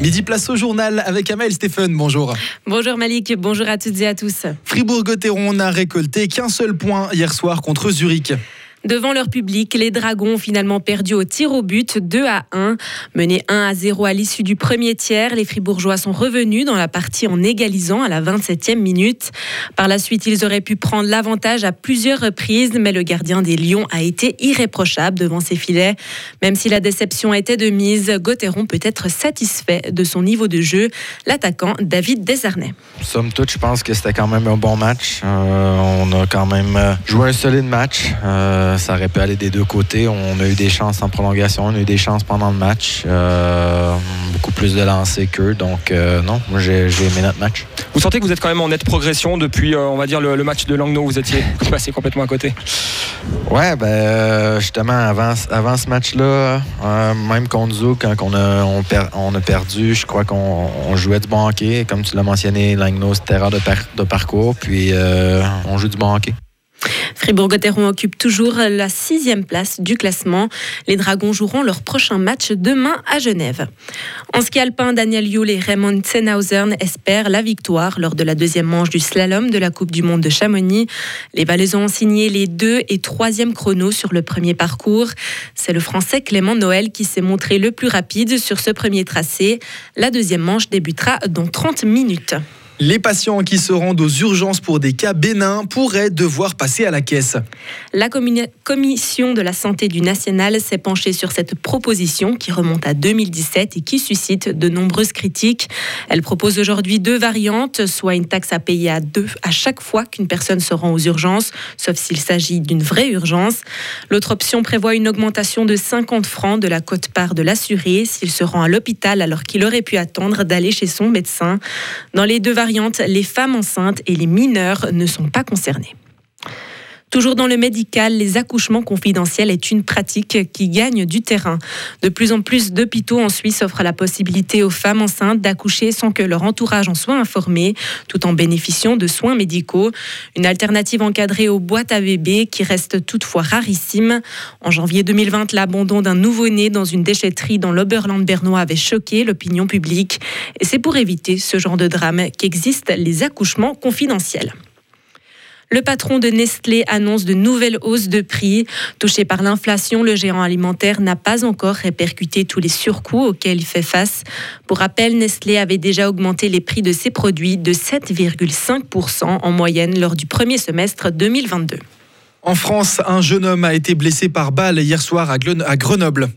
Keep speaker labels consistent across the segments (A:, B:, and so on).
A: Midi place au journal avec Amel Stéphane. Bonjour.
B: Bonjour Malik, bonjour à toutes et à tous.
A: Fribourg-Gotteron n'a récolté qu'un seul point hier soir contre Zurich.
B: Devant leur public, les Dragons ont finalement perdu au tir au but 2 à 1. Menés 1 à 0 à l'issue du premier tiers, les Fribourgeois sont revenus dans la partie en égalisant à la 27e minute. Par la suite, ils auraient pu prendre l'avantage à plusieurs reprises, mais le gardien des Lions a été irréprochable devant ses filets. Même si la déception était de mise, Gauthieron peut être satisfait de son niveau de jeu. L'attaquant David Desarnais.
C: Somme toute, je pense que c'était quand même un bon match. Euh, on a quand même euh, joué un solide match. Euh, euh, ça aurait pu aller des deux côtés. On a eu des chances en prolongation, on a eu des chances pendant le match. Euh, beaucoup plus de lancers qu'eux. Donc, euh, non, moi, j'ai aimé notre match.
D: Vous sentez que vous êtes quand même en nette progression depuis, on va dire, le, match de Langnau où vous étiez passé complètement à côté
C: Ouais, ben, justement, avant, avant ce match-là, même contre Zou, quand on a, on, a perdu, je crois qu'on jouait du bon hockey. Comme tu l'as mentionné, Langnau, c'était erreur de, de, parcours. Puis, on joue du bon hockey.
B: Fribourg-Gotteron occupe toujours la sixième place du classement. Les Dragons joueront leur prochain match demain à Genève. En ski alpin, Daniel Yule et Raymond Zenhausen espèrent la victoire lors de la deuxième manche du slalom de la Coupe du Monde de Chamonix. Les Valaisans ont signé les deux et troisième chronos sur le premier parcours. C'est le Français Clément Noël qui s'est montré le plus rapide sur ce premier tracé. La deuxième manche débutera dans 30 minutes.
A: Les patients qui se rendent aux urgences pour des cas bénins pourraient devoir passer à la caisse.
B: La commission de la santé du national s'est penchée sur cette proposition qui remonte à 2017 et qui suscite de nombreuses critiques. Elle propose aujourd'hui deux variantes, soit une taxe à payer à deux à chaque fois qu'une personne se rend aux urgences, sauf s'il s'agit d'une vraie urgence. L'autre option prévoit une augmentation de 50 francs de la cote-part de l'assuré s'il se rend à l'hôpital alors qu'il aurait pu attendre d'aller chez son médecin. Dans les deux variantes, les femmes enceintes et les mineurs ne sont pas concernés. Toujours dans le médical, les accouchements confidentiels est une pratique qui gagne du terrain. De plus en plus d'hôpitaux en Suisse offrent la possibilité aux femmes enceintes d'accoucher sans que leur entourage en soit informé, tout en bénéficiant de soins médicaux. Une alternative encadrée aux boîtes à bébés qui reste toutefois rarissime. En janvier 2020, l'abandon d'un nouveau-né dans une déchetterie dans l'Oberland bernois avait choqué l'opinion publique. Et c'est pour éviter ce genre de drame qu'existent les accouchements confidentiels. Le patron de Nestlé annonce de nouvelles hausses de prix. Touché par l'inflation, le géant alimentaire n'a pas encore répercuté tous les surcoûts auxquels il fait face. Pour rappel, Nestlé avait déjà augmenté les prix de ses produits de 7,5% en moyenne lors du premier semestre 2022.
A: En France, un jeune homme a été blessé par balle hier soir à Grenoble.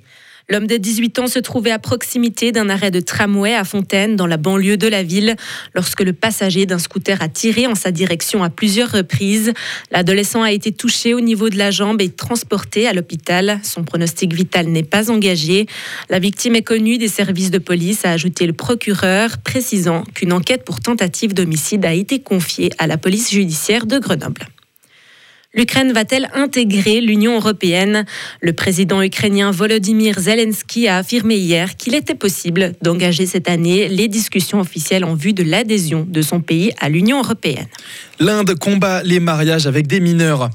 B: L'homme de 18 ans se trouvait à proximité d'un arrêt de tramway à Fontaine, dans la banlieue de la ville, lorsque le passager d'un scooter a tiré en sa direction à plusieurs reprises. L'adolescent a été touché au niveau de la jambe et transporté à l'hôpital. Son pronostic vital n'est pas engagé. La victime est connue des services de police, a ajouté le procureur, précisant qu'une enquête pour tentative d'homicide a été confiée à la police judiciaire de Grenoble. L'Ukraine va-t-elle intégrer l'Union européenne? Le président ukrainien Volodymyr Zelensky a affirmé hier qu'il était possible d'engager cette année les discussions officielles en vue de l'adhésion de son pays à l'Union européenne.
A: L'Inde combat les mariages avec des mineurs.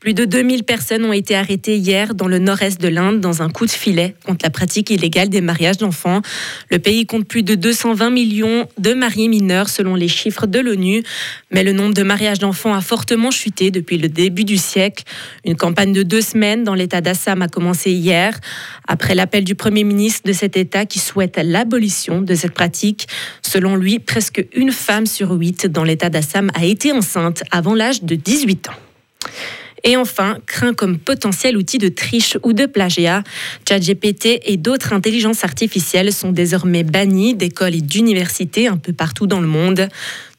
B: Plus de 2000 personnes ont été arrêtées hier dans le nord-est de l'Inde dans un coup de filet contre la pratique illégale des mariages d'enfants. Le pays compte plus de 220 millions de mariés mineurs selon les chiffres de l'ONU. Mais le nombre de mariages d'enfants a fortement chuté depuis le début du siècle. Une campagne de deux semaines dans l'état d'Assam a commencé hier, après l'appel du Premier ministre de cet État qui souhaite l'abolition de cette pratique. Selon lui, presque une femme sur huit dans l'état d'Assam a été enceinte avant l'âge de 18 ans. Et enfin, craint comme potentiel outil de triche ou de plagiat. ChatGPT et d'autres intelligences artificielles sont désormais bannis d'écoles et d'universités un peu partout dans le monde.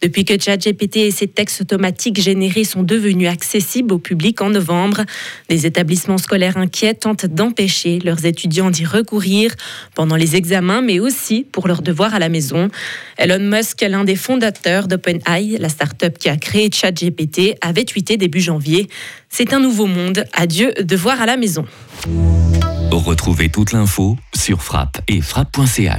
B: Depuis que ChatGPT et ses textes automatiques générés sont devenus accessibles au public en novembre, les établissements scolaires inquiets tentent d'empêcher leurs étudiants d'y recourir pendant les examens, mais aussi pour leurs devoirs à la maison. Elon Musk, l'un des fondateurs d'OpenAI, la start-up qui a créé ChatGPT, avait tweeté début janvier C'est un nouveau monde, adieu devoirs à la maison.
E: Retrouvez toute l'info sur frappe et frappe.ch.